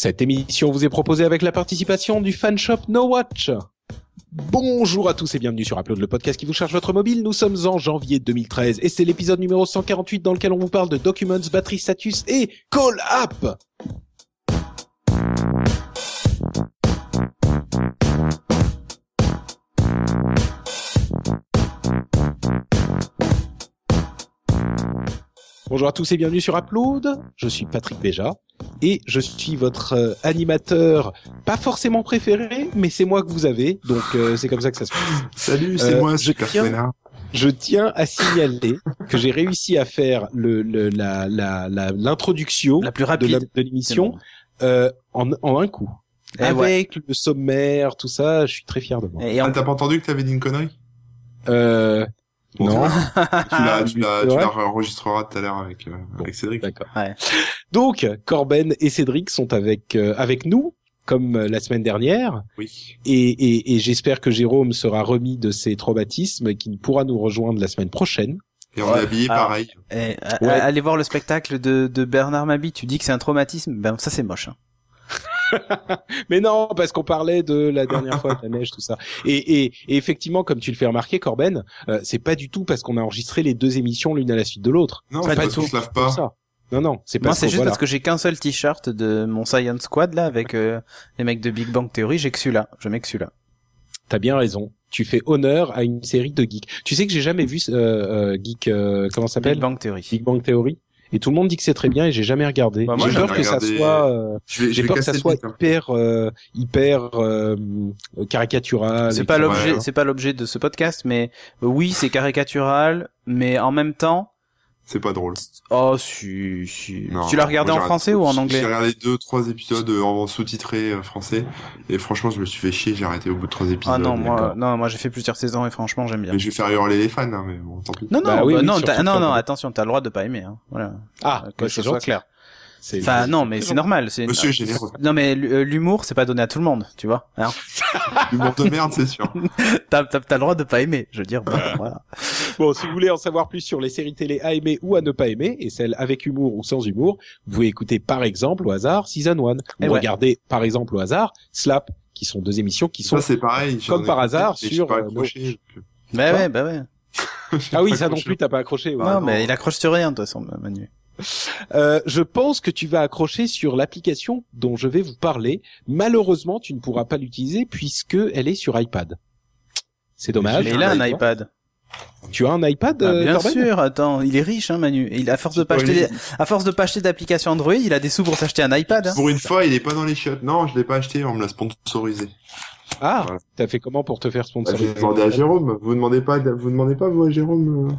Cette émission vous est proposée avec la participation du fan shop No Watch. Bonjour à tous et bienvenue sur Upload, le podcast qui vous charge votre mobile. Nous sommes en janvier 2013 et c'est l'épisode numéro 148 dans lequel on vous parle de Documents, Battery Status et Call App. Bonjour à tous et bienvenue sur Upload. Je suis Patrick Béja et je suis votre euh, animateur, pas forcément préféré, mais c'est moi que vous avez, donc euh, c'est comme ça que ça se passe. Salut, c'est Euh, moi, je super tiens-. Je tiens à signaler que j'ai réussi à faire le, le- la la- la- l'introduction La plus de rapide. de l'émission euh, en, en un coup. Eh Avec le sommaire, tout ça, je suis très fier de moi. Et en- Ah, t'as pas entendu que t'avais dit une connerie? Euh, Bon, non. Tu l'as, tu l'as, C'est tu vrai la enregistreras tout à l'heure avec, euh, avec Cédric. D'accord. Ouais. Donc, Corben et Cédric sont avec euh, avec nous, comme euh, la semaine dernière, Oui. et, et, et j'espère que Jérôme sera remis de ses traumatismes et qu'il pourra nous rejoindre la semaine prochaine. Et on Ouais. est habillé Alors- pareil. et, à- Ouais. allez voir le spectacle de, de Bernard Mabi. Tu dis que c'est un traumatisme. Ben ça c'est moche. hein. Mais non, parce qu'on parlait de la dernière fois de la neige, tout ça. Et, et, et effectivement, comme tu le fais remarquer, Corben, euh, c'est pas du tout parce qu'on a enregistré les deux émissions l'une à la suite de l'autre. Non, Pas c'est du parce qu'on tout se lave pas. ça. Non, non, c'est Moi parce c'est juste voilà. parce que j'ai qu'un seul t-shirt de mon Science Squad là avec euh, les mecs de Big Bang Theory. J'ai que celui-là. Je mets que celui-là. T'as bien raison. Tu fais honneur à une série de geeks. Tu sais que j'ai jamais vu euh, euh, geek euh, comment ça s'appelle? Big Bang Theory. Big Bang Theory? Et tout le monde dit que c'est très bien et j'ai jamais regardé. Bah, j'ai peur que ça soit, euh, j'ai peur que ça soit hein. hyper, euh, hyper euh, caricatural. C'est pas l'objet, Ouais. c'est pas l'objet de ce podcast, mais euh, oui, c'est caricatural, mais en même temps, C'est pas drôle. oh si, si. Non, tu l'as regardé en j'ai français ou en J'ai anglais regardé deux, trois épisodes euh, en sous-titré euh, français. Et franchement, je me suis fait chier, j'ai arrêté au bout de trois épisodes. Ah non, moi, non, moi j'ai fait plusieurs saisons et franchement j'aime bien. Mais je vais faire hurler les fans, hein, mais bon, tant pis. Non, non, Bah oui, bah oui, non, attention, t'as le droit de pas aimer, hein. Voilà. Ah, que ce c'est soit clair. C'est- Enfin, non, mais c'est normal, c'est. Monsieur généreux. Non, mais euh, l'humour, c'est pas donné à tout le monde, tu vois. Hein L'humour de merde, c'est sûr. t'as, t'as, t'as le droit de pas aimer, je veux dire. bon, voilà. Bon, si vous voulez en savoir plus sur les séries télé à aimer ou à ne pas aimer, et celles avec humour ou sans humour, vous pouvez écouter par exemple au hasard Season 1, ou Eh ouais. regarder par exemple au hasard Slap, qui sont deux émissions qui sont... Ça, c'est pareil. Comme par hasard sur, pas euh. Bah ouais, bah ouais. ah oui, ça non plus, t'as pas accroché. ouais. Non, non. mais il accroche sur rien, de toute façon, Manu. Euh, je pense que tu vas accrocher sur l'application dont je vais vous parler. Malheureusement, tu ne pourras pas l'utiliser puisque elle est sur iPad. C'est dommage. mais il a un iPad. Tu as un iPad, Ah, euh, bien Corben sûr, attends, il est riche, hein, Manu. Et il, à force de pas acheter, à force de pas acheter d'applications Android, il a des sous pour s'acheter un iPad. hein. Pour une fois, il est pas dans les chiottes. Non, je l'ai pas acheté, on me l'a sponsorisé. Ah, Voilà. t'as fait comment pour te faire Bah, sponsoriser j'ai demandé à Jérôme. Vous demandez pas, vous demandez pas vous à Jérôme euh,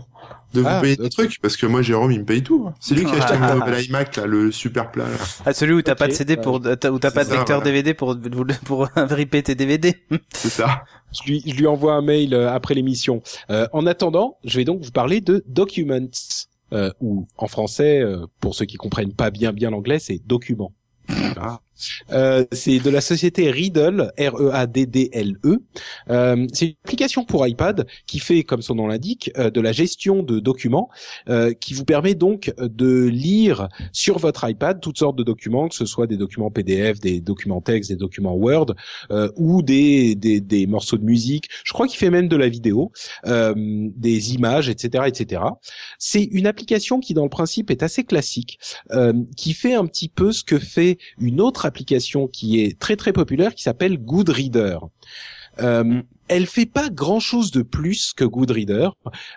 de vous Ah, payer des trucs parce que moi Jérôme il me paye tout. hein. C'est lui qui a acheté Ah. mon nouvel iMac là, le super plat. Là. Ah, celui où t'as pas de CD bah, pour, où t'as pas de lecteur voilà. DVD pour, pour, pour ripper tes DVD. C'est ça. Je lui, je lui envoie un mail euh, après l'émission. Euh, en attendant, je vais donc vous parler de Documents, euh, ou en français, euh, pour ceux qui comprennent pas bien bien l'anglais, c'est document. Ah. Euh, c'est de la société Riddle, R-E-A-D-D-L-E. Euh, c'est une application pour iPad qui fait, comme son nom l'indique, euh, de la gestion de documents, euh, qui vous permet donc de lire sur votre iPad toutes sortes de documents, que ce soit des documents PDF, des documents texte, des documents Word, euh, ou des, des, des morceaux de musique. Je crois qu'il fait même de la vidéo, des images, etc., etc. C'est une application qui, dans le principe, est assez classique, qui fait un petit peu ce que fait une autre application qui est très très populaire, qui s'appelle Goodreader. Euh, elle fait pas grand chose de plus que Goodreader.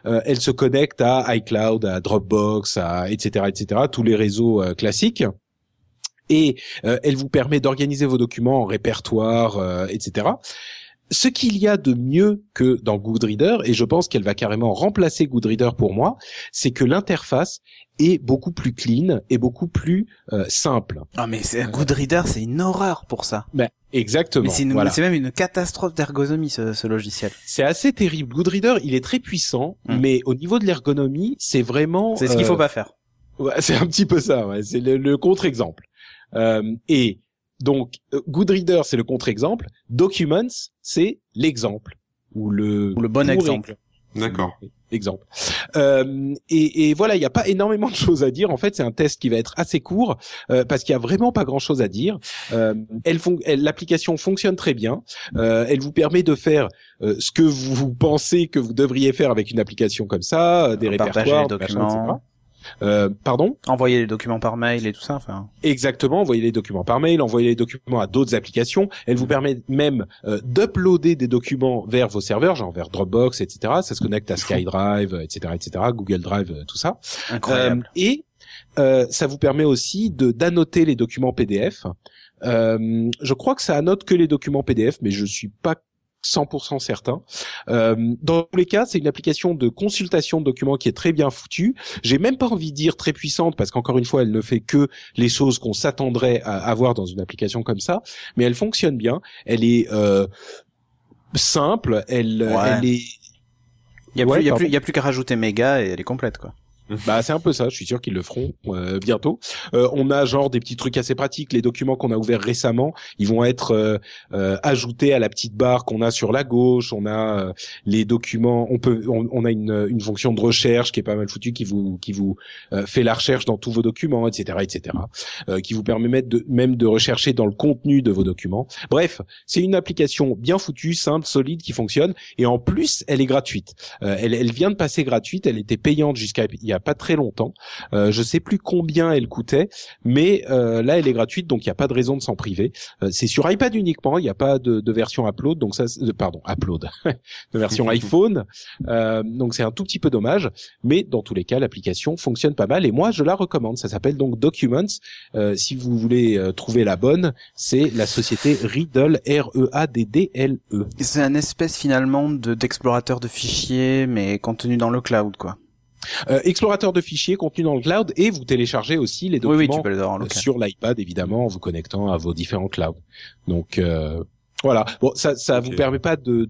Euh, elle se connecte à iCloud, à Dropbox, à etc. etc. tous les réseaux euh, classiques. Et euh, elle vous permet d'organiser vos documents en répertoire, euh, etc. Ce qu'il y a de mieux que dans Goodreader, et je pense qu'elle va carrément remplacer Goodreader pour moi, c'est que l'interface est beaucoup plus clean et beaucoup plus euh, simple. Ah, mais c'est, Goodreader, c'est une horreur pour ça. Exactement. Mais c'est une- voilà. c'est même une catastrophe d'ergonomie, ce, ce logiciel. C'est assez terrible. Goodreader, il est très puissant, Hmm. mais au niveau de l'ergonomie, c'est vraiment. C'est ce qu'il euh, faut pas faire. ouais, c'est un petit peu ça. Ouais. C'est le, le contre-exemple. Euh, et donc, euh, Goodreader, c'est le contre-exemple. Documents, c'est l'exemple ou le Ou le bon exemple. D'accord. exemple. Euh, et, et, voilà, il n'y a pas énormément de choses à dire. En fait, c'est un test qui va être assez court euh, parce qu'il y a vraiment pas grand-chose à dire. Euh, elle l'application fonctionne très bien. Euh, elle vous permet de faire euh, ce que vous pensez que vous devriez faire avec une application comme ça, des répertoires, des documents. Euh, pardon Envoyer les documents par mail et tout ça. Enfin. Exactement, envoyer les documents par mail, envoyer les documents à d'autres applications. Elle vous permet même euh, d'uploader des documents vers vos serveurs, genre vers Dropbox, etc. Ça se connecte à SkyDrive, etc., etc., Google Drive, euh, tout ça. Incroyable. et ça vous permet aussi de d'annoter les documents PDF. je crois que ça annote que les documents PDF, mais je suis pas 100% certain. Euh, dans tous les cas, c'est une application de consultation de documents qui est très bien foutue. J'ai même pas envie de dire très puissante parce qu'encore une fois, elle ne fait que les choses qu'on s'attendrait à avoir dans une application comme ça, mais elle fonctionne bien. Elle est euh, simple. Elle, elle est. Il y a, plus, y a plus, y a plus qu'à rajouter méga et elle est complète quoi. Bah c'est un peu ça. Je suis sûr qu'ils le feront euh, bientôt. Euh, on a genre des petits trucs assez pratiques. Les documents qu'on a ouverts récemment, ils vont être euh, ajoutés à la petite barre qu'on a sur la gauche. On a les documents. On peut, on, a une, une, fonction de recherche qui est pas mal foutue, qui vous qui vous fait la recherche dans tous vos documents, etc., etc. qui vous permet de, même de rechercher dans le contenu de vos documents. Bref, c'est une application bien foutue, simple, solide, qui fonctionne. Et en plus, elle est gratuite. elle, elle vient de passer gratuite. Elle était payante jusqu'à il y a pas très longtemps. Euh, je sais plus combien elle coûtait, mais euh, là elle est gratuite, donc il n'y a pas de raison de s'en priver. Euh, c'est sur iPad uniquement, il n'y a pas de, de, version upload, donc ça, pardon, upload, de version iPhone. Euh, donc c'est un tout petit peu dommage, mais dans tous les cas l'application fonctionne pas mal et moi je la recommande. Ça s'appelle donc Documents. Euh, si vous voulez trouver la bonne, c'est la société Riddle R E A D D L E. C'est un espèce finalement de d'explorateur de fichiers, mais contenu dans le cloud, quoi. Euh, explorateur de fichiers contenu dans le cloud et vous téléchargez aussi les documents sur l'iPad évidemment en vous connectant à vos différents clouds. Donc euh, voilà. Bon, ça, ça vous permet pas de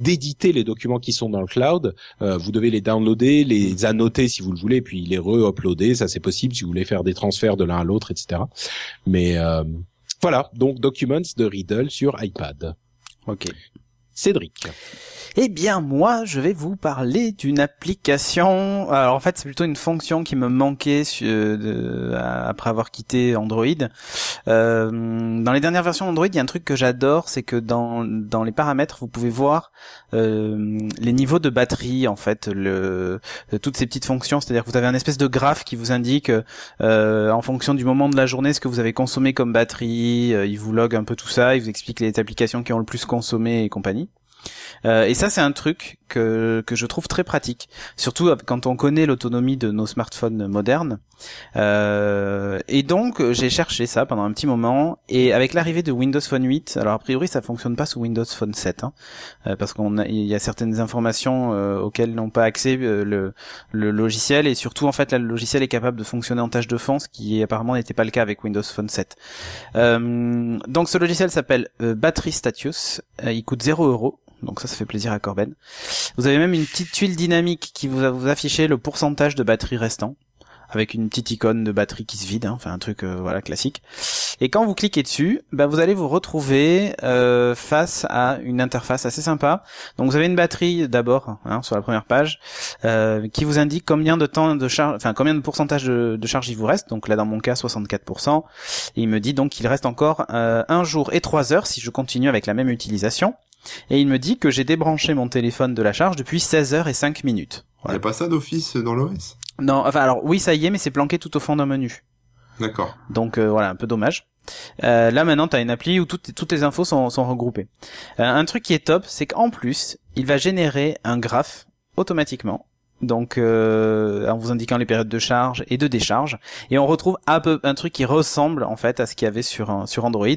d'éditer les documents qui sont dans le cloud. Euh, vous devez les downloader, les annoter si vous le voulez, puis les re-uploader. Ça, c'est possible si vous voulez faire des transferts de l'un à l'autre, etc. Mais voilà. Donc Documents de Riddle sur iPad. Ok. Cédric. Eh bien, moi, je vais vous parler d'une application. Alors, en fait, c'est plutôt une fonction qui me manquait euh, après avoir quitté Android. Euh, dans les dernières versions d'Android, il y a un truc que j'adore, c'est que dans, dans les paramètres, vous pouvez voir euh, les niveaux de batterie, en fait, le, toutes ces petites fonctions. C'est-à-dire que vous avez un espèce de graphe qui vous indique, en fonction du moment de la journée, ce que vous avez consommé comme batterie. il vous log un peu tout ça, il vous explique les applications qui ont le plus consommé et compagnie. Euh, et ça, c'est un truc que, que je trouve très pratique, surtout quand on connaît l'autonomie de nos smartphones modernes. Euh, et donc, j'ai cherché ça pendant un petit moment, et avec l'arrivée de Windows Phone 8, alors a priori, ça fonctionne pas sous Windows Phone 7, hein, euh, parce qu'on il y a certaines informations euh, auxquelles n'ont pas accès euh, le, le logiciel, et surtout, en fait, là, le logiciel est capable de fonctionner en tâche de fond, ce qui apparemment n'était pas le cas avec Windows Phone 7. donc, ce logiciel s'appelle Battery Status, il coûte 0 euros donc ça, ça fait plaisir à Corben. Vous avez même une petite tuile dynamique qui vous, afficher le pourcentage de batterie restant avec une petite icône de batterie qui se vide, hein, enfin un truc euh, voilà classique. Et quand vous cliquez dessus, bah, vous allez vous retrouver euh, face à une interface assez sympa. Donc vous avez une batterie d'abord hein, sur la première page euh, qui vous indique combien de temps de charge, enfin combien de pourcentage de, charge il vous reste. Donc là dans mon cas 64%. Et il me dit donc qu'il reste encore un jour et trois heures si je continue avec la même utilisation. Et il me dit que j'ai débranché mon téléphone de la charge depuis 16 heures et 5 minutes. Il n'y a pas ça d'office dans l'OS Non, enfin alors oui ça y est, mais c'est planqué tout au fond d'un menu. D'accord. Donc euh, voilà, un peu dommage. Euh, là maintenant, tu as une appli où toutes, toutes les infos sont, sont regroupées. Euh, un truc qui est top, c'est qu'en plus, il va générer un graphe automatiquement donc euh, en vous indiquant les périodes de charge et de décharge. Et on retrouve un peu un truc qui ressemble en fait à ce qu'il y avait sur sur Android.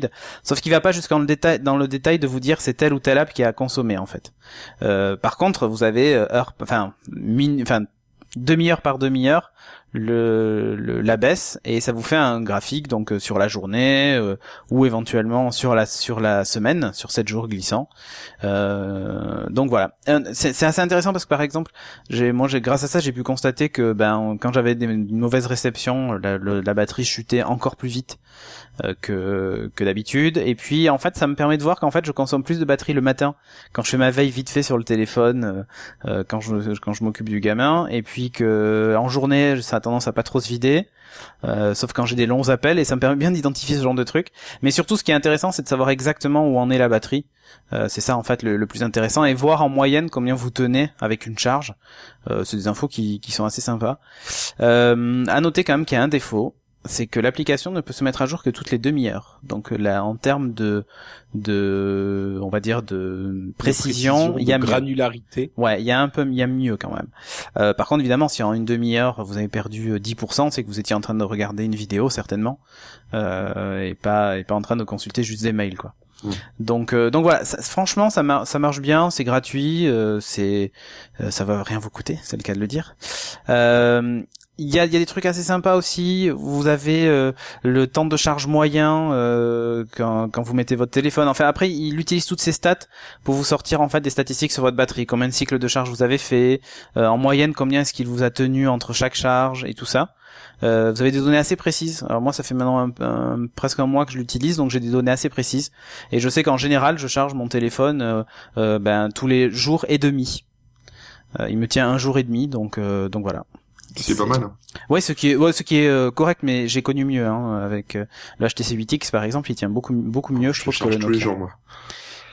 Sauf qu'il va pas jusqu'en le détail dans le détail de vous dire c'est telle ou telle app qui a consommé en fait. Euh, par contre vous avez euh, heure enfin enfin demi-heure par demi-heure le, le, la baisse et ça vous fait un graphique donc euh, sur la journée euh, ou éventuellement sur la sur la semaine sur 7 jours glissants. Euh, donc voilà, c'est assez intéressant parce que par exemple, j'ai moi j'ai grâce à ça j'ai pu constater que ben quand j'avais une mauvaise réception, la, la, batterie chutait encore plus vite que que d'habitude. Et puis en fait ça me permet de voir qu'en fait je consomme plus de batterie le matin quand je fais ma veille vite fait sur le téléphone quand je quand je m'occupe du gamin. Et puis que en journée ça tendance à pas trop se vider, euh, sauf quand j'ai des longs appels et ça me permet bien d'identifier ce genre de truc. Mais surtout, ce qui est intéressant, c'est de savoir exactement où en est la batterie. Euh, c'est ça en fait le, plus intéressant et voir en moyenne combien vous tenez avec une charge. Euh, c'est des infos qui, qui sont assez sympas. Euh, à noter quand même qu'il y a un défaut, c'est que l'application ne peut se mettre à jour que toutes les demi-heures. Donc là, en termes de, de, on va dire de précision, il y a granularité. Ouais, il y a un peu, il y a mieux quand même. Euh, par contre, évidemment, si en une demi-heure vous avez perdu 10%, euh, c'est que vous étiez en train de regarder une vidéo certainement, euh, et pas et pas en train de consulter juste des mails quoi. Mmh. Donc euh, donc voilà, franchement ça, ça marche bien, c'est gratuit, euh, c'est euh, ça va rien vous coûter, c'est le cas de le dire. Euh, il y a, des trucs assez sympas aussi. Vous avez euh, le temps de charge moyen euh, quand, vous mettez votre téléphone. Enfin après, il utilise toutes ces stats pour vous sortir en fait des statistiques sur votre batterie. Combien de cycles de charge vous avez fait euh, En moyenne, combien est-ce qu'il vous a tenu entre chaque charge et tout ça. vous avez des données assez précises. Alors moi, ça fait maintenant presque un mois que je l'utilise, donc j'ai des données assez précises. Et je sais qu'en général, je charge mon téléphone ben, tous les jours et demi. il me tient un jour et demi, donc donc voilà. C'est pas mal. Hein. Ouais, ce qui est, ouais, ce qui est euh, correct, mais j'ai connu mieux. Hein, avec euh, le HTC 8X par exemple, il tient beaucoup, beaucoup mieux, je, trouve que le Nokia. tous les jours, moi.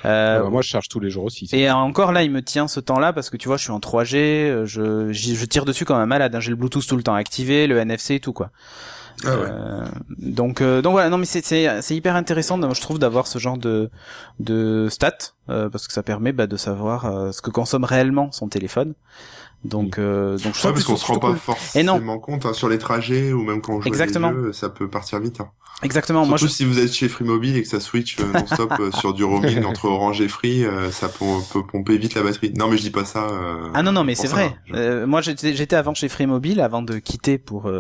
Euh, bah, moi, je charge tous les jours aussi. Et encore là, il me tient ce temps-là parce que tu vois, je suis en 3G, euh, je, je tire dessus comme un malade. Hein, j'ai le Bluetooth tout le temps activé, le NFC et tout quoi. Ah ouais. euh, donc donc voilà non mais c'est c'est c'est hyper intéressant je trouve d'avoir ce genre de de stats parce que ça permet bah, de savoir ce que consomme réellement son téléphone donc, euh, donc je ouais, parce qu'on se rend pas forcément compte hein, sur les trajets ou même quand on joue Exactement. Jeux, ça peut partir vite. Hein. Exactement. Surtout Moi, si vous êtes chez Free Mobile et que ça switch euh, non-stop euh, sur du roaming entre Orange et Free, euh, ça peut, peut, pomper vite la batterie. Non, mais je dis pas ça. ah non, non, mais c'est vrai. moi, j'étais, j'étais avant chez Free Mobile avant de quitter pour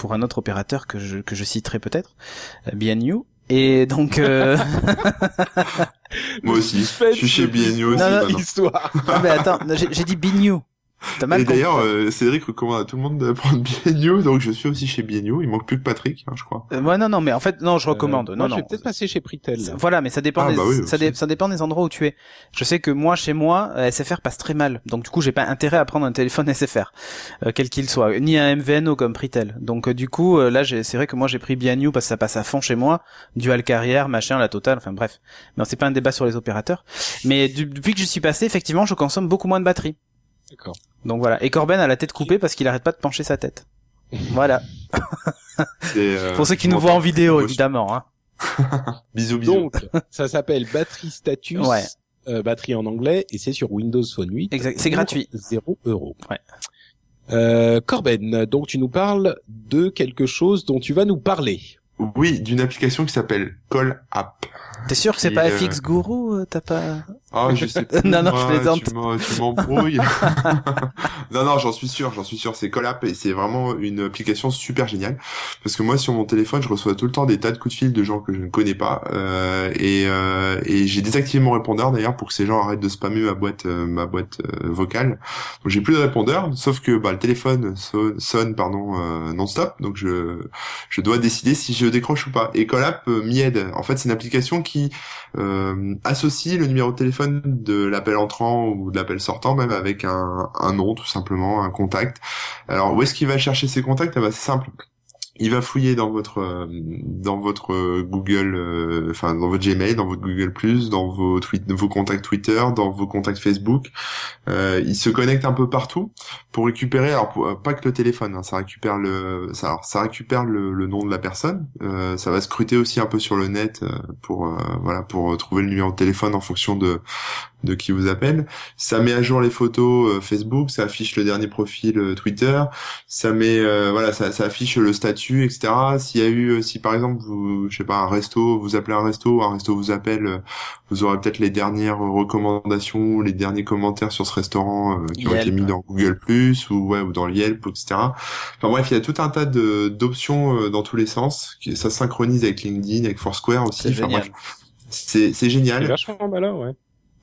pour un autre opérateur que je que je citerai peut-être, BNU. Et donc, euh... moi aussi, je suis chez BNU aussi. Non, non, histoire. non, mais attends, j'ai dit BNU. Et d'ailleurs, euh, Cédric recommande à tout le monde de prendre BNU, donc je suis aussi chez BNU. Il manque plus que Patrick, hein, je crois. Euh, ouais, non, non, mais en fait, non, je euh, recommande. non, moi, non. Je vais peut-être passer chez Pritel. Voilà, mais ça dépend. Ah, des, bah ça, ça, dépend des endroits où tu es. Je sais que moi, chez moi, euh, SFR passe très mal, donc du coup, j'ai pas intérêt à prendre un téléphone SFR, quel qu'il soit, ni un MVNO comme Pritel. Donc du coup, là, c'est vrai que moi, j'ai pris BNU parce que ça passe à fond chez moi, dual carrière, machin, la totale, enfin bref. Mais c'est pas un débat sur les opérateurs. Mais depuis que je suis passé, effectivement, je consomme beaucoup moins de batterie. D'accord. Donc voilà. Et Corben a la tête coupée parce qu'il arrête pas de pencher sa tête. Voilà. Euh, Pour ceux qui nous voient en vidéo, évidemment. Hein. bisous, bisous. Donc, ça s'appelle Batterie Status. Ouais. Euh, batterie en anglais et c'est sur Windows Phone 8. Exact. C'est gratuit. 0 euros. Ouais. Euh, Corben, donc tu nous parles de quelque chose dont tu vas nous parler. Oui, d'une application qui s'appelle Call App. T'es sûr que c'est pas FX Guru euh, T'as pas Ah, je sais pas. non, non, je plaisante. Tu m'embrouilles. non, non, j'en suis sûr, j'en suis sûr. C'est Collap et c'est vraiment une application super géniale parce que moi, sur mon téléphone, je reçois tout le temps des tas de coups de fil de gens que je ne connais pas euh, et, euh, et j'ai désactivé mon répondeur d'ailleurs pour que ces gens arrêtent de spammer ma boîte, euh, ma boîte euh, vocale. Donc j'ai plus de répondeur, sauf que bah, le téléphone sonne, sonne pardon non-stop, donc je je dois décider si je décroche ou pas. Et Collap m'y aide. En fait, c'est une application qui associe le numéro de téléphone de l'appel entrant ou de l'appel sortant même avec un, un nom tout simplement, un contact. Alors où est-ce qu'il va chercher ses contacts? Eh ben, C'est simple il va fouiller dans votre euh, dans votre euh, Google, euh, dans votre Gmail, dans votre Google dans vos tweets, vos contacts Twitter, dans vos contacts Facebook. il se connecte un peu partout pour récupérer, alors pas que le téléphone, hein, ça récupère le, ça, récupère le, nom de la personne. ça va scruter aussi un peu sur le net pour voilà pour trouver le numéro de téléphone en fonction de de qui vous appelle. Ça met à jour les photos Facebook, ça affiche le dernier profil Twitter, ça met voilà ça affiche le statut dessus, etc. S'il y a eu, si par exemple vous, je sais pas, un resto, vous appelez un resto, un resto vous appelle, vous aurez peut-être les dernières recommandations, les derniers commentaires sur ce restaurant qui ont été mis dans Google Plus ou ouais ou dans Yelp, etc. Enfin bref, il y a tout un tas de d'options dans tous les sens. Ça synchronise avec LinkedIn, avec Foursquare aussi. C'est génial. C'est c'est génial. C'est vachement malin, ouais.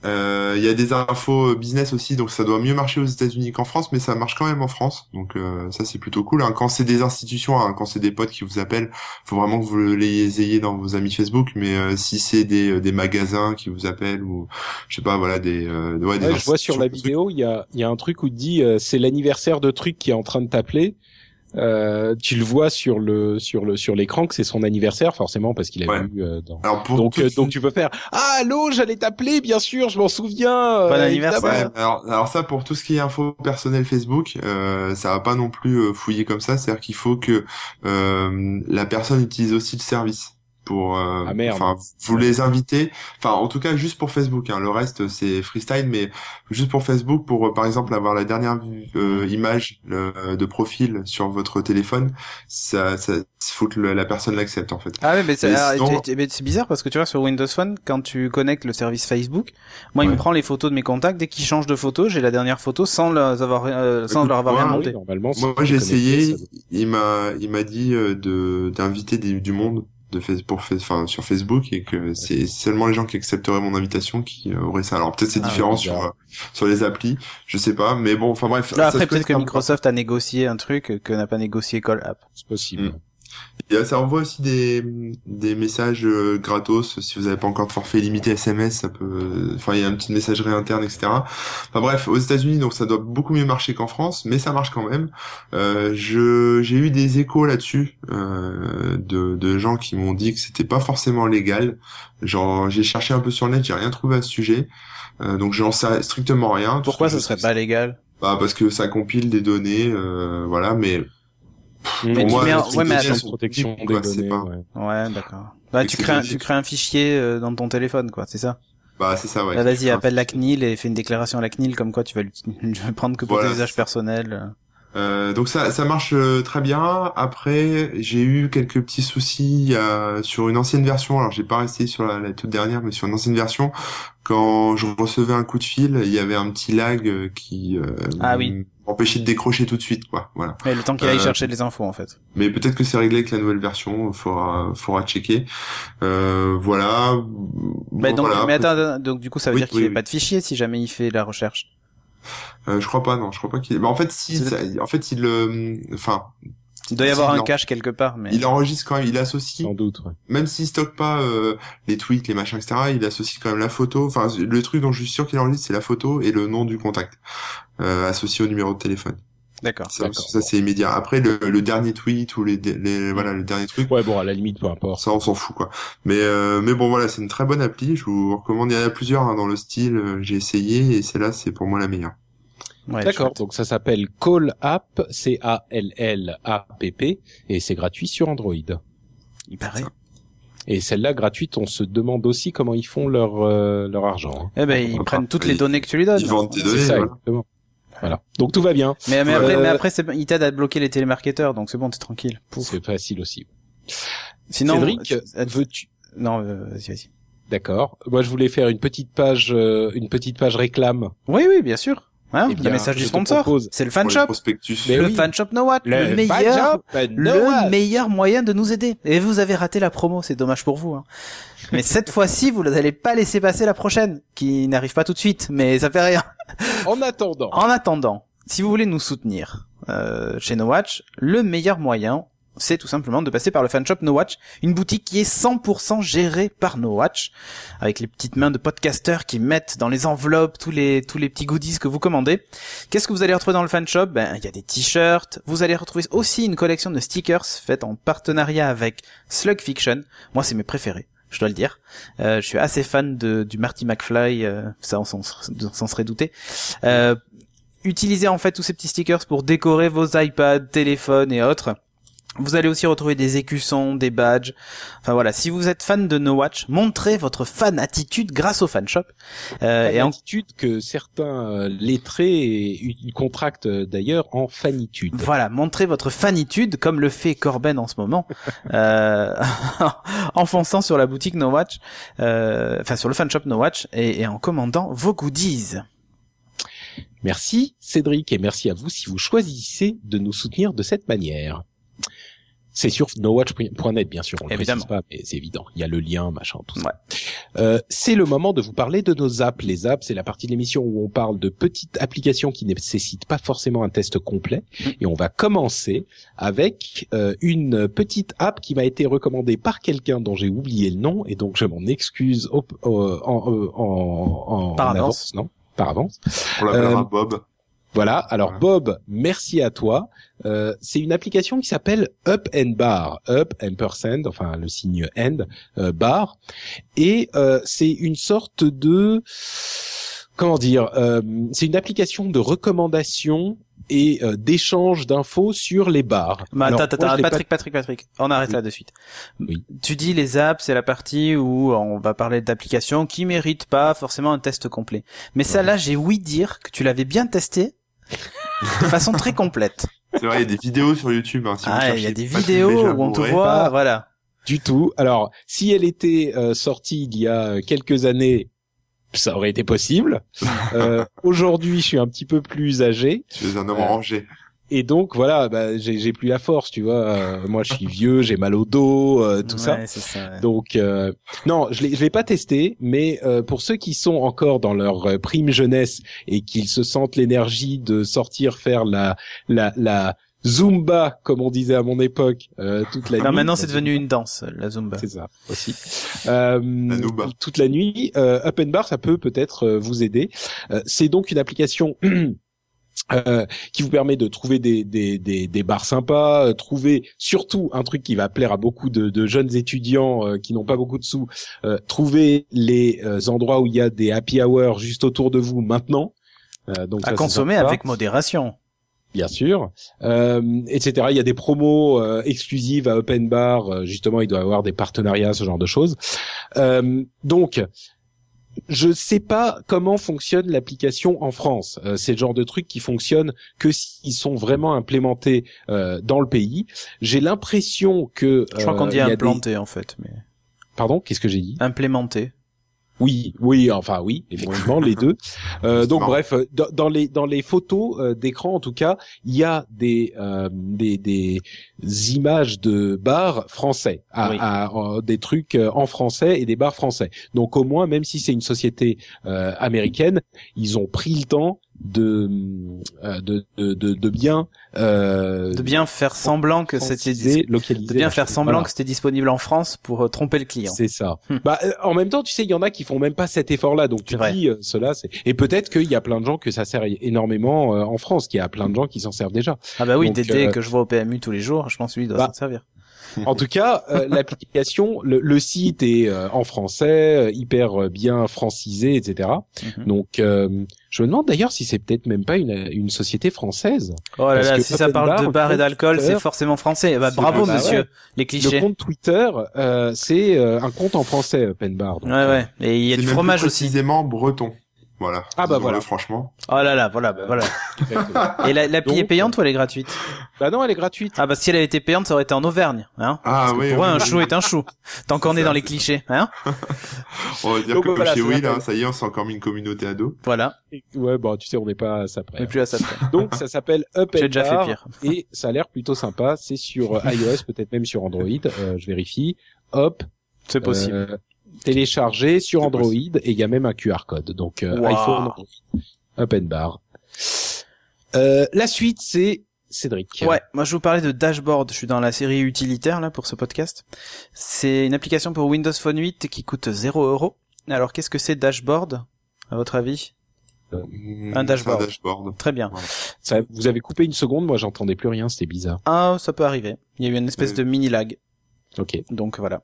Euh, il y a des infos business aussi, donc ça doit mieux marcher aux États-Unis qu'en France, mais ça marche quand même en France. Donc euh, ça c'est plutôt cool. Hein. Quand c'est des institutions, hein, quand c'est des potes qui vous appellent, faut vraiment que vous les ayez dans vos amis Facebook. Mais euh, si c'est des, des magasins qui vous appellent ou je sais pas, voilà des, ouais, des je vois sur la vidéo, il y a y a un truc où il dit c'est l'anniversaire de truc qui est en train de t'appeler. Euh, tu le vois sur le sur le sur l'écran que c'est son anniversaire forcément parce qu'il a vu euh, dans... alors pour donc euh, donc tu peux faire ah allô j'allais t'appeler bien sûr je m'en souviens bon anniversaire. Alors alors ça pour tout ce qui est info personnelle Facebook ça va pas non plus fouiller comme ça. C'est à dire qu'il faut que la personne utilise aussi le service pour euh, ah, merde. enfin vous les invitez. Enfin en tout cas juste pour Facebook hein. le reste c'est freestyle mais juste pour Facebook pour euh, par exemple avoir la dernière euh, image de profil sur votre téléphone ça ça faut que la personne l'accepte en fait. Ah ouais, mais c'est bizarre parce que tu vois sur Windows Phone quand tu connectes le service Facebook moi il me prend les photos de mes contacts. Dès qu'il change de photo j'ai la dernière photo sans les avoir sans leur avoir rien monté normalement moi j'ai essayé. il m'a il m'a dit de d'inviter du monde de pour enfin sur Facebook et que c'est seulement les gens qui accepteraient mon invitation qui euh, auraient ça. Alors peut-être c'est ah, différent sur euh, sur les applis, je sais pas, mais bon, enfin bref. après peut-être que Microsoft a négocié un truc que n'a pas négocié Call App. C'est possible. Mm. Et ça envoie aussi des, des messages euh, gratos. Si vous n'avez pas encore de forfait limité SMS, ça peut. Enfin, il y a une petite messagerie interne, etc. Enfin bref, aux États-Unis, donc ça doit beaucoup mieux marcher qu'en France, mais ça marche quand même. Euh, je j'ai eu des échos là-dessus euh, de, de gens qui m'ont dit que c'était pas forcément légal. Genre, j'ai cherché un peu sur le net, j'ai rien trouvé à ce sujet. Euh, donc j'en sais strictement rien. Pourquoi ce serait pas légal? Bah parce que ça compile des données, euh, voilà, mais mais tu mets, ouais, mais attends. protection des données. Ouais, d'accord. Bah, tu crées, un, tu crées un fichier euh, dans ton téléphone, quoi, c'est ça? Bah, c'est ça, ouais. Bah, vas-y, appelle la CNIL et fais une déclaration à la CNIL comme quoi tu vas, le prendre que pour tes usages personnels. Euh, donc ça, ça marche euh, très bien. Après, j'ai eu quelques petits soucis euh, sur une ancienne version. Alors, j'ai pas resté sur la, la, toute dernière, mais sur une ancienne version, quand je recevais un coup de fil, il y avait un petit lag euh, qui ah, oui. m'empêchait de décrocher tout de suite, quoi. Voilà. Mais le temps qu'il aille chercher les infos, en fait. Mais peut-être que c'est réglé avec la nouvelle version. Faudra, faudra checker. voilà. Mais donc, mais attends, donc du coup, ça veut dire qu'il n'y a pas de fichier si jamais il fait la recherche. Euh, je crois pas, non, je crois pas qu'il. Bah, en fait, si, en fait, il, euh, enfin. Il doit y avoir un cache quelque part, mais. Il enregistre quand même, il associe. Sans doute, ouais. Même s'il stocke pas euh, les tweets, les machins, etc., il associe quand même la photo. Enfin, le truc dont je suis sûr qu'il enregistre, c'est la photo et le nom du contact euh, associé au numéro de téléphone. D'accord. Ça, ça c'est immédiat. Après le, le, dernier tweet ou les, les, voilà le dernier truc. Ouais bon à la limite peu importe. Ça on s'en fout quoi. Mais euh, mais bon voilà c'est une très bonne appli. Je vous recommande. Il y en a plusieurs hein, dans le style. J'ai essayé et celle-là c'est pour moi la meilleure. D'accord, donc ça s'appelle Call App, C-A-L-L-A-P-P, et c'est gratuit sur Android. Il paraît. Et celle-là gratuite, on se demande aussi comment ils font leur euh, leur argent. Hein. Eh ben ils prennent toutes les données que tu lui donnes. Ils vendent tes données. Ça, exactement. Voilà. Donc tout va bien. Mais, mais après, mais après, ils t'aident à bloquer les télémarketeurs, donc c'est bon, t'es tranquille. C'est facile aussi. Sinon, Cédric, veux-tu Non, euh, vas-y, vas-y. D'accord. Moi, je voulais faire une petite page, euh, une petite page réclame. Oui, oui, bien sûr. Hein, eh le message du sponsor, c'est le fan shop. Le oui. fan shop No What, le, meilleur, le meilleur moyen de nous aider. Et vous avez raté la promo, c'est dommage pour vous. Hein. mais cette fois-ci, vous n'allez pas laisser passer la prochaine, qui n'arrive pas tout de suite, mais ça fait rien. En attendant. En attendant, si vous voulez nous soutenir euh, chez No Watch, le meilleur moyen, c'est tout simplement de passer par le fanshop No Watch, une boutique qui est 100% gérée par No Watch, avec les petites mains de podcasters qui mettent dans les enveloppes tous les tous les petits goodies que vous commandez. Qu'est-ce que vous allez retrouver dans le fanshop? Ben, il y a des t-shirts. Vous allez retrouver aussi une collection de stickers faite en partenariat avec Slug Fiction. Moi, c'est mes préférés. Je dois le dire. Euh, je suis assez fan de, du Marty McFly, euh, ça on s'en serait douté. Euh, utilisez en fait tous ces petits stickers pour décorer vos iPads, téléphones et autres Vous allez aussi retrouver des écussons, des badges. Enfin voilà, si vous êtes fan de No Watch, montrez votre fan attitude grâce au fan shop. Euh, et en... attitude que certains euh, lettrés contractent euh, d'ailleurs en fanitude. Voilà, montrez votre fanitude comme le fait Corben en ce moment, euh, en fonçant sur la boutique No Watch, euh, enfin sur le fan shop No Watch et, et en commandant vos goodies. Merci Cédric et merci à vous si vous choisissez de nous soutenir de cette manière. C'est sur nowatch.net, bien sûr. On Évidemment. le pas, mais c'est évident. Il y a le lien, machin, tout ça. Euh, c'est le moment de vous parler de nos apps. Les apps, c'est la partie de l'émission où on parle de petites applications qui ne nécessitent pas forcément un test complet. Mm. Et on va commencer avec euh, une petite app qui m'a été recommandée par quelqu'un dont j'ai oublié le nom, et donc je m'en excuse en, en, en, par avance. non Par avance. On l'appellera euh, Bob. Voilà. Alors Bob, merci à toi. Euh, c'est une application qui s'appelle Up and Bar, Up ampersand, enfin le signe end euh, bar, et euh, c'est une sorte de comment dire, euh, c'est une application de recommandation et euh, d'échange d'infos sur les bars. Mais attends, attends, Patrick, Patrick, Patrick, on arrête là de suite. Oui. Tu dis les apps, c'est la partie où on va parler d'applications qui méritent pas forcément un test complet. Mais ça là, j'ai ouï dire que tu l'avais bien testé de façon très complète. C'est vrai, il y a des vidéos sur YouTube. Hein, ah, il y a des vidéos où on te voit, voilà. Du tout. Alors, si elle était euh, sortie il y a quelques années, ça aurait été possible. euh, Aujourd'hui, je suis un petit peu plus âgé. Tu es un homme rangé et donc voilà, bah, j'ai plus la force, tu vois. Euh, moi, je suis vieux, j'ai mal au dos, euh, tout ça. Donc euh, non, je l'ai l'ai pas testé, mais pour ceux qui sont encore dans leur prime jeunesse et qu'ils se sentent l'énergie de sortir faire la la la Zumba, comme on disait à mon époque, toute la nuit. maintenant c'est devenu une danse, la Zumba. C'est ça aussi. Euh, toute la nuit, Up and Bar, ça peut peut-être vous aider. c'est donc une application Euh, qui vous permet de trouver des, des, des, des bars sympas, euh, trouver surtout un truc qui va plaire à beaucoup de, de jeunes étudiants euh, qui n'ont pas beaucoup de sous, trouver les endroits où il y a des happy hours juste autour de vous maintenant. donc à consommer avec modération. Bien sûr, etc. Il y a des promos exclusives à Open Bar, justement, il doit y avoir des partenariats, ce genre de choses. donc, je sais pas comment fonctionne l'application en France. Euh, c'est le genre de truc qui fonctionne que s'ils sont vraiment implémentés euh, dans le pays. J'ai l'impression que je crois qu'on dit euh, implanté en fait, mais pardon, qu'est-ce que j'ai dit? Implémenté. Oui, oui, enfin oui, effectivement les deux. Euh, donc bref, euh, dans, les dans les photos euh, d'écran en tout cas, il y a des des, des images de bars français, à, des trucs en français et des bars français. Donc au moins, même si c'est une société américaine, ils ont pris le temps de euh, de, de, de, bien euh, de bien faire semblant que c'était de bien faire semblant que c'était disponible en France pour euh, tromper le client. C'est ça. Hmm. Bah en même temps, tu sais, il y en a qui font même pas cet effort-là, donc tu dis cela, c'est et peut-être qu'il y a plein de gens que ça sert énormément en France, qu'il y a plein de gens qui s'en servent déjà. Ah bah oui, Dédé que je vois au PMU tous les jours, je pense lui doit bah, s'en servir en tout cas, euh, l'application, le, site est euh, en français, euh, hyper bien francisé, etc. Mhm. Donc, je me demande d'ailleurs si c'est peut-être même pas une, une société française. Oh là là, si ça parle de bar et d'alcool, c'est forcément français. Bah, bravo, bah monsieur. Les clichés. Le compte Twitter, c'est un compte en français, Open Bar. ouais, ouais. Et il y a du fromage aussi. Précisément breton. Voilà. Ah bah voilà. Franchement. Oh là là, voilà, bah voilà. Et la, l'appli est payante ou elle est gratuite? Bah non, elle est gratuite. Ah bah si elle avait été payante, ça aurait été en Auvergne, hein Ah oui. Pour un chou est un chou. Tant qu'on est dans les clichés, hein On va dire que voilà, chez Will, hein, ça y est, on s'est encore mis une communauté à dos. Voilà. ouais, bon, tu sais, on n'est pas à ça près. On n'est plus à ça près. Donc ça s'appelle Up J'ai déjà fait pire. Et ça a l'air plutôt sympa. C'est sur iOS, peut-être même sur Android. Euh, je vérifie. Hop. C'est possible. Euh, téléchargé sur Android et il y a même un QR code. Donc euh, iPhone, Open Bar. Euh, la suite, c'est Cédric. Ouais, moi je vous parlais de Dashboard. Je suis dans la série utilitaire là pour ce podcast. C'est une application pour Windows Phone 8 qui coûte 0 euros. Alors qu'est-ce que c'est Dashboard à votre avis? Euh, un dashboard. Un dashboard. Très bien. Ça, vous avez coupé une seconde, moi j'entendais plus rien, c'était bizarre. Ah, ça peut arriver. Il y a eu une espèce de mini lag. Ok. Donc voilà.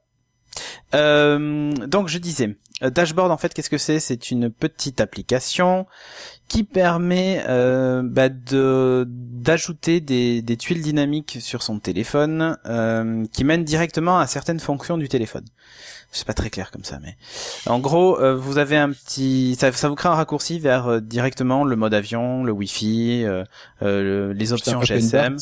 Euh, donc je disais, euh, Dashboard en fait, qu'est-ce que c'est? C'est une petite application qui permet euh, bah, de d'ajouter des, des tuiles dynamiques sur son téléphone, euh, qui mènent directement à certaines fonctions du téléphone. C'est pas très clair comme ça, mais en gros, euh, vous avez un petit, ça, ça vous crée un raccourci vers directement le mode avion, le Wi-Fi, le- les options GSM.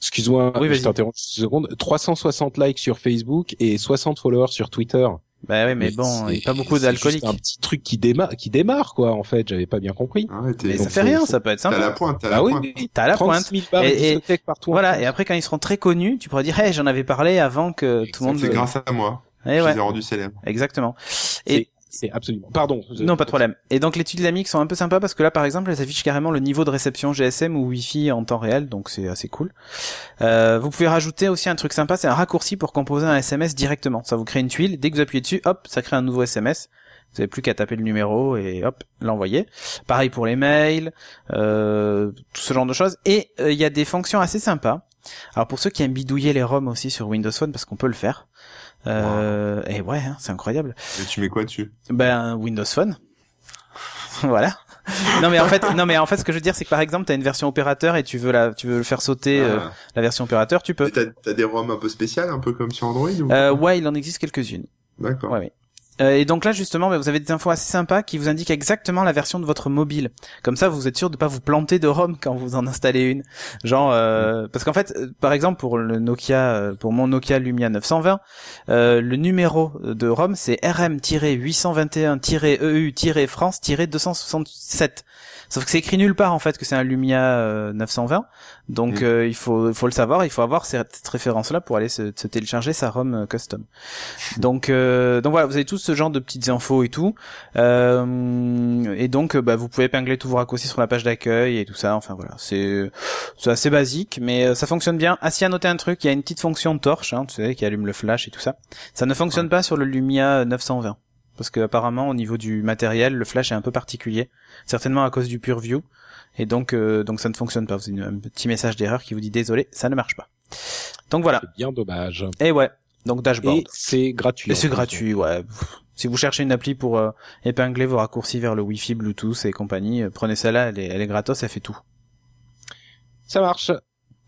Excuse-moi, Oui, je t'interromps juste une seconde. 360 likes sur Facebook et 60 followers sur Twitter. Bah oui, mais bon, il a pas beaucoup c'est d'alcooliques. un petit truc qui démarre, qui démarre quoi. En fait, j'avais pas bien compris. Ah ouais, Mais ça fait rien, ça peut être T'as la sympa. pointe, t'as la Ah oui, pointe. T'as la 36 pointe. 000 bars Et- et- partout. en Voilà, et après quand ils seront très connus, tu pourras dire, hey, j'en avais parlé avant que tout le monde. C'est grâce à moi. Eh Je ouais, les ai rendus célèbres. exactement. Et C'est- absolument. Pardon. non, pas de problème. Et donc les tuiles dynamiques sont un peu sympas parce que là, par exemple, elles affichent carrément le niveau de réception GSM ou Wi-Fi en temps réel, donc c'est assez cool. Euh, vous pouvez rajouter aussi un truc sympa, c'est un raccourci pour composer un SMS directement. Ça vous crée une tuile, dès que vous appuyez dessus, hop, ça crée un nouveau SMS. Vous n'avez plus qu'à taper le numéro et hop, l'envoyer. Pareil pour les mails, euh, tout ce genre de choses. Et euh, il y a des fonctions assez sympas. Alors pour ceux qui aiment bidouiller les ROM aussi sur Windows Phone, parce qu'on peut le faire. Euh, Et ouais, hein, c'est incroyable. Mais tu mets quoi dessus? Ben Windows Phone. voilà. Non mais en fait, non mais en fait, ce que je veux dire, c'est que par exemple, t'as une version opérateur et tu veux la, tu veux le faire sauter euh, Ah. la version opérateur, tu peux. T'as des ROM un peu spéciales, un peu comme sur Android ou? Euh, ouais, il en existe quelques-unes. D'accord. Ouais, ouais. Euh, et donc là justement, bah, vous avez des infos assez sympas qui vous indiquent exactement la version de votre mobile. Comme ça, vous êtes sûr de pas vous planter de ROM quand vous en installez une. Genre, euh, parce qu'en fait, euh, par exemple pour le Nokia, euh, pour mon Nokia Lumia 920, euh, le numéro de ROM c'est RM-821-EU-France-267. Sauf que c'est écrit nulle part en fait que c'est un Lumia euh, 920. Donc Mm. euh, il faut il faut le savoir, il faut avoir cette référence là pour aller se, se télécharger sa ROM euh, custom. Donc euh, donc voilà, vous avez tout ce genre de petites infos et tout. Euh, et donc euh, bah, vous pouvez épingler tous vos raccourcis sur la page d'accueil et tout ça. Enfin voilà, c'est c'est assez basique, mais euh, ça fonctionne bien. Ah si à noter un truc, il y a une petite fonction torche, hein, tu sais, qui allume le flash et tout ça. Ça ne fonctionne pas sur le Lumia 920 parce que apparemment au niveau du matériel, le flash est un peu particulier, certainement à cause du PureView. Et donc, euh, donc ça ne fonctionne pas. Vous avez un petit message d'erreur qui vous dit désolé, ça ne marche pas. Donc voilà. C'est bien dommage. Et ouais. Donc dashboard. Et c'est gratuit. Et c'est gratuit, ouais. Si vous cherchez une appli pour euh, épingler vos raccourcis vers le Wi-Fi, Bluetooth et compagnie, euh, prenez celle-là, elle est, elle est gratos, elle fait tout. Ça marche.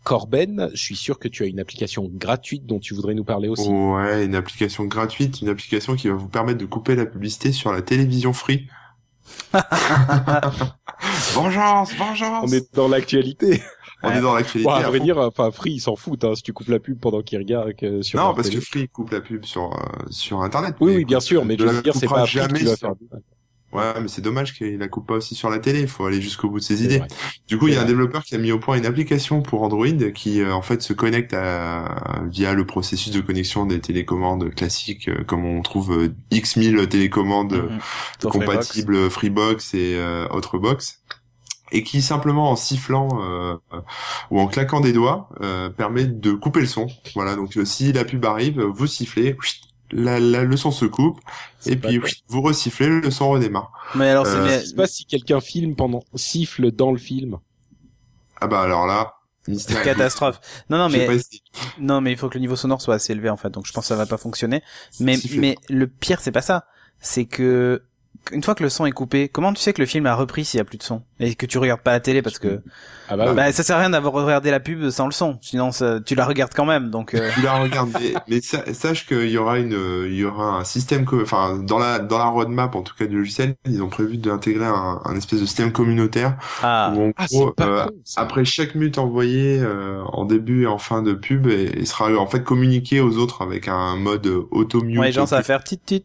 Corben, je suis sûr que tu as une application gratuite dont tu voudrais nous parler aussi. Ouais, une application gratuite, une application qui va vous permettre de couper la publicité sur la télévision free. vengeance, vengeance. On est dans l'actualité. On est dans l'actualité. Bon, à à vrai fond. dire, enfin, Free, ils s'en foutent, hein, si tu coupes la pub pendant qu'ils regardent que sur non, parce télé. que Free coupe la pub sur euh, sur internet. Oui, oui, bien sûr, mais de je la veux dire, c'est pas Free jamais qui va sur- faire du mal. Ouais, mais c'est dommage qu'il la coupe pas aussi sur la télé. Il faut aller jusqu'au bout de ses idées. vrai. Du coup, il y a un développeur qui a mis au point une application pour Android qui euh, en fait se connecte à, via le processus de connexion des télécommandes classiques, euh, comme on trouve euh, X mille télécommandes euh, Mhm. Freebox. compatibles Freebox et euh, Autrebox, et qui simplement en sifflant euh, euh, ou en claquant des doigts euh, permet de couper le son. Voilà, donc euh, si la pub arrive, vous sifflez, whist, la, la, le son se coupe, C'est et pas puis vous resifflez, le son redémarre. Mais alors, c'est Euh, se passe si quelqu'un filme pendant siffle dans le film? Ah bah alors là, mystère. catastrophe. Non, non, mais pas non, mais il faut que le niveau sonore soit assez élevé en fait. Donc je pense que ça va pas fonctionner. Mais Siffler. mais le pire c'est pas ça. C'est que une fois que le son est coupé, comment tu sais que le film a repris s'il y a plus de son? Et que tu regardes pas la télé parce que Ah bah, oui. bah ça sert à rien d'avoir regardé la pub sans le son. Sinon ça- tu la regardes quand même. Donc euh, Tu la regardes, mais, mais sa- sache qu'il y aura une, il y aura un système, enfin dans la dans la roadmap en tout cas du logiciel, ils ont prévu d'intégrer un, un espèce de système communautaire ah où en Ah, gros, euh, après chaque mute envoyée euh, en début et en fin de pub, et, et sera en fait communiqué aux autres avec un mode auto mute. ouais, genre ça va faire tit tit.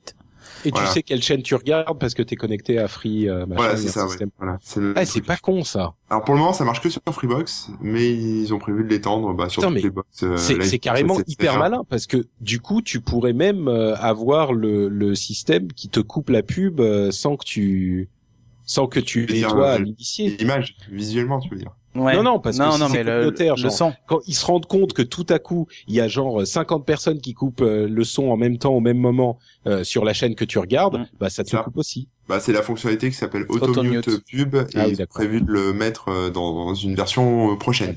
Et tu sais quelle chaîne tu regardes parce que t'es connecté à Free, euh, machin, Voilà, c'est ça. Ouais. Voilà, c'est Ah, c'est pas con ça. Alors pour le moment, ça marche que sur Freebox, mais ils ont prévu de l'étendre bah, sur Putain, toutes mais les box. euh, c'est carrément hyper malin parce que du coup tu pourrais même euh, avoir le, le système qui te coupe la pub euh, sans que tu sans que tu aies toi à euh, l'initier. L'image, visuellement, tu veux dire. Ouais. Non, non, parce que non, si mais le, communautaire, le genre. son. Quand ils se rendent compte que tout à coup il y a genre 50 personnes qui coupent euh, le son en même temps au même moment euh, sur la chaîne que tu regardes, Mm. bah ça te Ça. le coupe aussi. Bah, c'est la fonctionnalité qui s'appelle Auto-mute. Auto-Mute Pub et Ah oui, ils ont d'accord. prévu de le mettre euh, dans, dans une version euh, prochaine.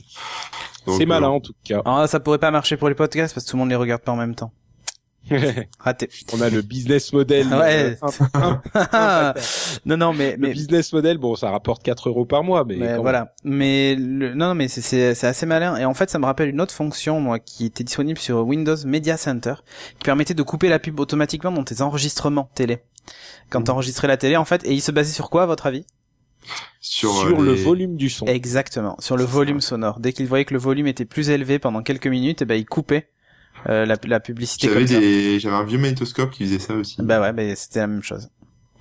C'est euh, malin en tout cas. Ah, ça pourrait pas marcher pour les podcasts parce que tout le monde les regarde pas en même temps. Raté. On a le business model. Ouais. euh, non, non, mais, le mais, business model, bon, ça rapporte 4 euros par mois, mais, mais voilà. Mais le, non, non, mais c'est, c'est, c'est assez malin. Et en fait, ça me rappelle une autre fonction, moi, qui était disponible sur Windows Media Center, qui permettait de couper la pub automatiquement dans tes enregistrements télé. Quand Mhm. t'enregistrais la télé, en fait, et il se basait sur quoi, à votre avis? Sur, Sur, le volume du son. Exactement, sur le volume sonore. Dès qu'il voyait que le volume était plus élevé pendant quelques minutes, et ben il coupait euh, la, la publicité J'avais comme ça. des, j'avais un vieux magnétoscope qui faisait ça aussi. Bah ouais, bah c'était la même chose.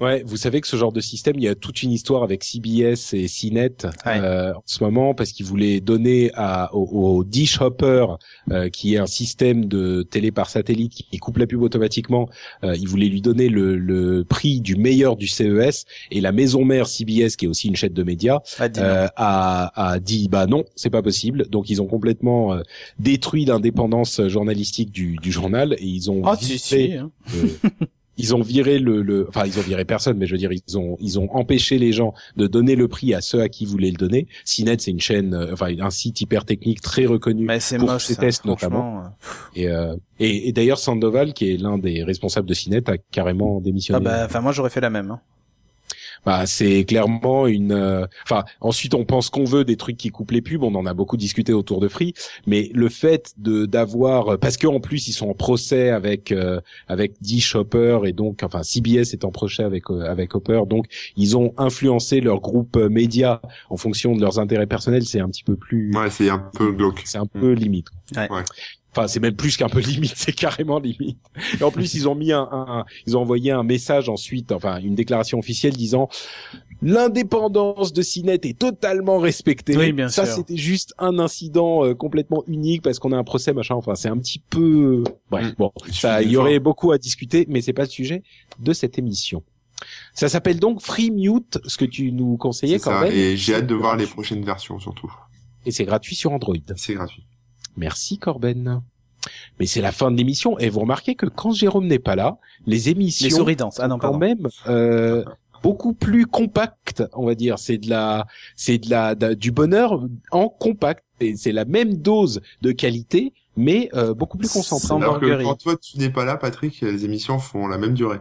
Ouais, vous savez que ce genre de système, il y a toute une histoire avec CBS et CNET Ouais. euh, en ce moment parce qu'ils voulaient donner à, au, au Dish Hopper, euh, qui est un système de télé par satellite qui coupe la pub automatiquement. euh, ils voulaient lui donner le, le prix du meilleur du CES et la maison mère CBS, qui est aussi une chaîne de médias, Ah, euh, a, a dit bah non, c'est pas possible. Donc ils ont complètement euh, détruit l'indépendance journalistique du, du journal et ils ont Ah, si, si, hein. Ils ont viré le, le, enfin ils ont viré personne, mais je veux dire ils ont ils ont empêché les gens de donner le prix à ceux à qui ils voulaient le donner. CNET c'est une chaîne, euh, enfin un site hyper technique très reconnu Mais pour moche, ses ça, tests franchement. euh. et euh, et, et d'ailleurs Sandoval qui est l'un des responsables de CNET a carrément Ah démissionné. bah, enfin moi j'aurais fait la même. Hein. Bah, c'est clairement une. euh, Enfin, ensuite on pense qu'on veut des trucs qui coupent les pubs. On en a beaucoup discuté autour de Free, mais le fait de d'avoir parce que en plus ils sont en procès avec euh, avec Dish Hopper et donc enfin CBS est en procès avec euh, avec Hopper, donc ils ont influencé leur groupe euh, média en fonction de leurs intérêts personnels. C'est un petit peu plus. Ouais, c'est un peu glauque. C'est un peu limite. Ouais. Ouais. Enfin, c'est même plus qu'un peu limite, c'est carrément limite. Et en plus, ils ont mis un, un- un- ils ont envoyé un message ensuite, enfin une déclaration officielle disant l'indépendance de Cinet est totalement respectée. Oui, bien Ça, sûr. c'était juste un incident euh, complètement unique parce qu'on a un procès machin. Enfin, c'est un petit peu. Bref, Mm. bon, ça, il y aurait beaucoup à discuter, mais c'est pas le sujet de cette émission. Ça s'appelle donc Free Mute, ce que tu nous conseillais, C'est ça. Corben. Et j'ai hâte de voir les prochaines versions surtout. Et c'est gratuit sur Android. C'est gratuit. Merci Corben. Mais c'est la fin de l'émission et vous remarquez que quand Jérôme n'est pas là, les émissions Les souris dansent. Ah non, sont quand même euh, beaucoup plus compactes, on va dire. C'est de la, c'est de la, de- du bonheur en compact. Et c'est la même dose de qualité, mais euh, beaucoup plus concentrée. Alors que quand toi tu n'es pas là, Patrick, les émissions font la même durée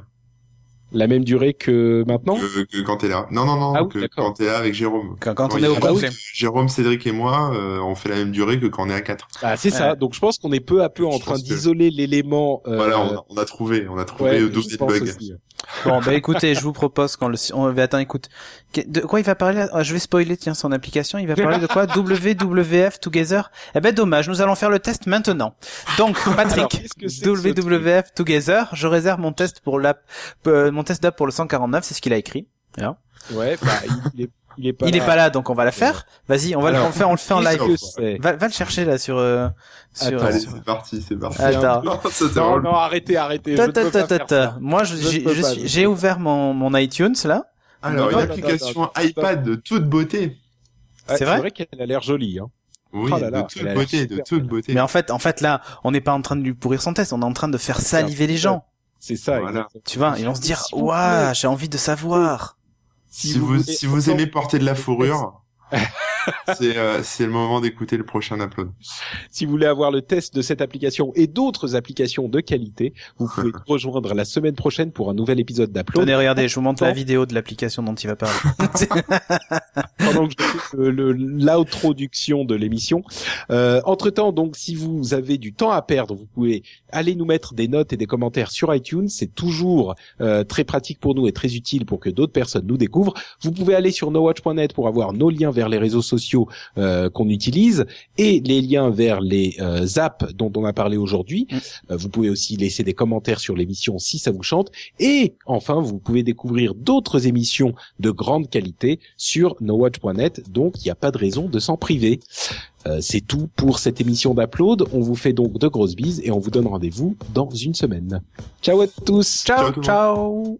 La même durée que maintenant. que, que quand t'es là. Non, non, non, Ah oui, que quand t'es là avec Jérôme. Quand, quand on est au a complet. Jérôme, Cédric et moi, euh, on fait la même durée que quand on est à 4. Ah, c'est ça. Donc je pense qu'on est peu à peu en Je train que- d'isoler l'élément. euh, Voilà, on a, on a trouvé, on a trouvé ouais, le je dossier de pense bug. aussi. Bon, bah écoutez, je vous propose qu'on le... On... va attends, écoute. De quoi il va parler Ah, Je vais spoiler, tiens, son application. Il va parler de quoi? WWF Together Eh ben dommage, nous allons faire le test maintenant. Donc, Patrick, WWF Together, je réserve mon test pour l'app, euh, mon test d'app pour le 149, c'est ce qu'il a écrit. Ouais, bah, il est, il est pas. il est là. pas là, donc on va la faire. Vas-y, on va le, Alors, on le fait, on le fait en live. Va, va le chercher là sur, euh, sur, Attends. Allez, sur- c'est parti, c'est parti. Attends. Non, Non, arrêtez, arrêtez. Ta, ta, faire. Moi, j'ai ouvert mon, mon iTunes là. Alors, une application iPad de toute beauté. Ouais, C'est vrai C'est vrai qu'elle a l'air jolie. Hein. Oui, Oh là là, de toute elle a l'air beauté, de toute beauté. Mais en fait, en fait là, on n'est pas en train de lui pourrir son test, on est en train de faire saliver les gens. C'est ça. Voilà. exactement. Tu vois, ils vont se dire, waouh, j'ai envie de savoir. Si vous, si aimez porter de la fourrure, c'est euh, c'est le moment d'écouter le prochain upload. Si vous voulez avoir le test de cette application et d'autres applications de qualité, vous pouvez nous rejoindre la semaine prochaine pour un nouvel épisode d'Upload. Tenez, regardez, je vous montre la vidéo de l'application dont il va parler. pendant que je fais l'introduction de l'émission. Euh, entre temps, donc, si vous avez du temps à perdre, vous pouvez aller nous mettre des notes et des commentaires sur iTunes. C'est toujours euh, très pratique pour nous et très utile pour que d'autres personnes nous découvrent. Vous pouvez aller sur nowatch.net pour avoir nos liens vers les réseaux sociaux euh, qu'on utilise et les liens vers les euh, apps dont on a parlé aujourd'hui. Mm. Euh, vous pouvez aussi laisser des commentaires sur l'émission si ça vous chante. Et enfin, vous pouvez découvrir d'autres émissions de grande qualité sur nowatch.net, donc il n'y a pas de raison de s'en priver. Euh, c'est tout pour cette émission d'Upload. On vous fait donc de grosses bises et on vous donne rendez-vous dans une semaine. Ciao à tous ciao, monde. ciao.